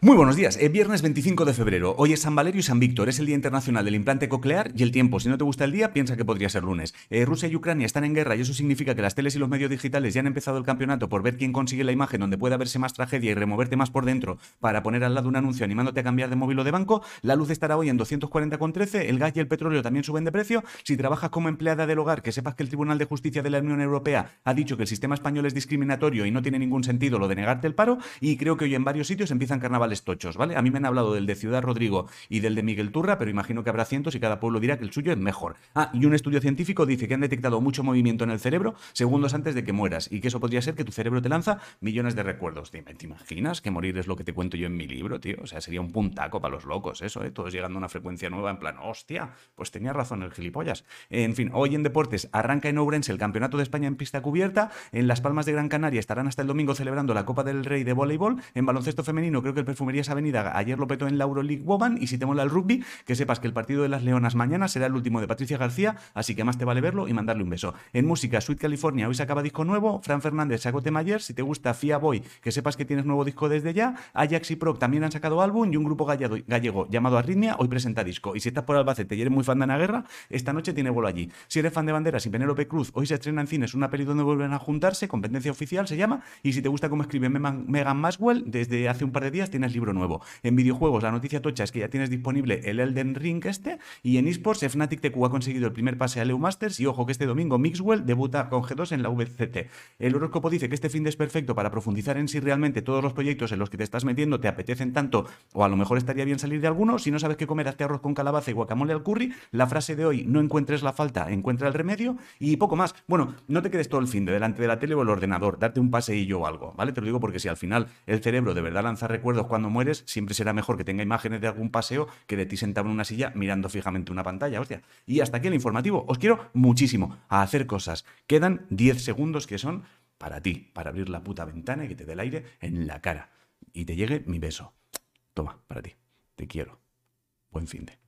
Muy buenos días, es viernes 25 de febrero. Hoy es San Valerio y San Víctor, es el Día Internacional del Implante Coclear y el tiempo. Si no te gusta el día, piensa que podría ser lunes. Eh, Rusia y Ucrania están en guerra y eso significa que las teles y los medios digitales ya han empezado el campeonato por ver quién consigue la imagen donde pueda verse más tragedia y removerte más por dentro para poner al lado un anuncio animándote a cambiar de móvil o de banco. La luz estará hoy en 240,13, el gas y el petróleo también suben de precio. Si trabajas como empleada del hogar, que sepas que el Tribunal de Justicia de la Unión Europea ha dicho que el sistema español es discriminatorio y no tiene ningún sentido lo de negarte el paro. Y creo que hoy en varios sitios empiezan carnavales tochos, ¿vale? A mí me han hablado del de Ciudad Rodrigo y del de Miguel Turra, pero imagino que habrá cientos y cada pueblo dirá que el suyo es mejor. Ah, y un estudio científico dice que han detectado mucho movimiento en el cerebro segundos antes de que mueras y que eso podría ser que tu cerebro te lanza millones de recuerdos. ¿Te, imaginas que morir es lo que te cuento yo en mi libro, tío? O sea, sería un puntaco para los locos eso, ¿eh? Todos llegando a una frecuencia nueva en plan, hostia, pues tenía razón el gilipollas. En fin, hoy en deportes arranca en Ourense el Campeonato de España en pista cubierta, en Las Palmas de Gran Canaria estarán hasta el domingo celebrando la Copa del Rey de voleibol, en baloncesto femenino creo que el Perfumerías Avenida ayer lo petó en la Euroleague Woman y si te mola el rugby, que sepas que el partido de las Leonas mañana será el último de Patricia García, así que más te vale verlo y mandarle un beso. En música, Sweet California, hoy se acaba disco nuevo, Fran Fernández sacó tema ayer, si te gusta Fia Boy, que sepas que tienes nuevo disco desde ya, Ajax y Proc también han sacado álbum y un grupo gallego, llamado Arritmia hoy presenta disco. Y si estás por Albacete y eres muy fan de Ana Guerra, esta noche tiene vuelo allí. Si eres fan de Banderas y Penélope Cruz, hoy se estrena en cines una peli donde vuelven a juntarse, competencia oficial se llama, y si te gusta cómo escribe Megan Maswell, desde hace un par de días tienes libro nuevo. En videojuegos, la noticia tocha es que ya tienes disponible el Elden Ring este, y en esports, Fnatic TQ ha conseguido el primer pase a EU Masters, y ojo que este domingo Mixwell debuta con G2 en la VCT. El horóscopo dice que este fin de es perfecto para profundizar en si realmente todos los proyectos en los que te estás metiendo te apetecen tanto, o a lo mejor estaría bien salir de alguno. Si no sabes qué comer, hazte arroz con calabaza y guacamole al curry. La frase de hoy, no encuentres la falta, encuentra el remedio, y poco más. Bueno, no te quedes todo el fin de delante de la tele o el ordenador, darte un paseillo o algo, ¿vale? Te lo digo porque si al final el cerebro de verdad lanza recuerdos cuando mueres, siempre será mejor que tenga imágenes de algún paseo que de ti sentado en una silla mirando fijamente una pantalla, hostia. Y hasta aquí el informativo. Os quiero muchísimo a hacer cosas. Quedan 10 segundos que son para ti, para abrir la puta ventana y que te dé el aire en la cara. Y te llegue mi beso. Toma, para ti. Te quiero. Buen fin de.